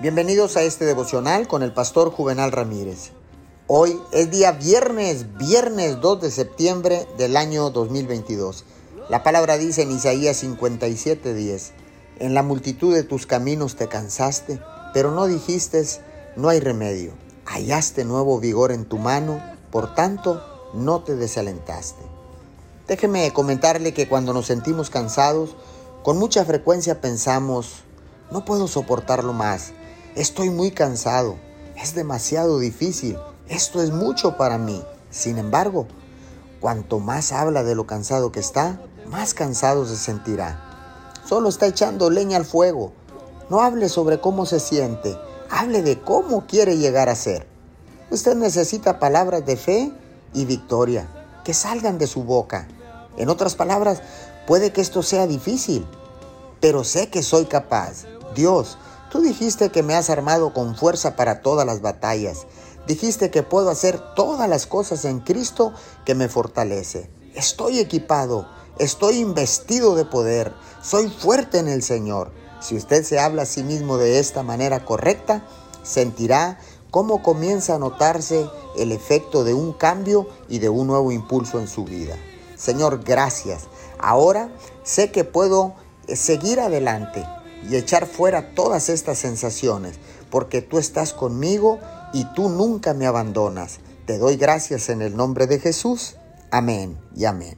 Bienvenidos a este devocional con el pastor Juvenal Ramírez. Hoy es día viernes, viernes 2 de septiembre del año 2022. La palabra dice en Isaías 57:10, en la multitud de tus caminos te cansaste, pero no dijiste, no hay remedio. Hallaste nuevo vigor en tu mano, por tanto, no te desalentaste. Déjeme comentarle que cuando nos sentimos cansados, con mucha frecuencia pensamos, no puedo soportarlo más Estoy muy cansado. Es demasiado difícil. Esto es mucho para mí. Sin embargo, cuanto más habla de lo cansado que está, más cansado se sentirá. Solo está echando leña al fuego. No hable sobre cómo se siente. Hable de cómo quiere llegar a ser. Usted necesita palabras de fe y victoria que salgan de su boca. En otras palabras, puede que esto sea difícil, pero sé que soy capaz. Dios Tú dijiste que me has armado con fuerza para todas las batallas. Dijiste que puedo hacer todas las cosas en Cristo que me fortalece. Estoy equipado, estoy investido de poder, soy fuerte en el Señor. Si usted se habla a sí mismo de esta manera correcta, sentirá cómo comienza a notarse el efecto de un cambio y de un nuevo impulso en su vida. Señor, gracias. Ahora sé que puedo seguir adelante y echar fuera todas estas sensaciones, porque tú estás conmigo y tú nunca me abandonas. Te doy gracias en el nombre de Jesús. Amén y amén.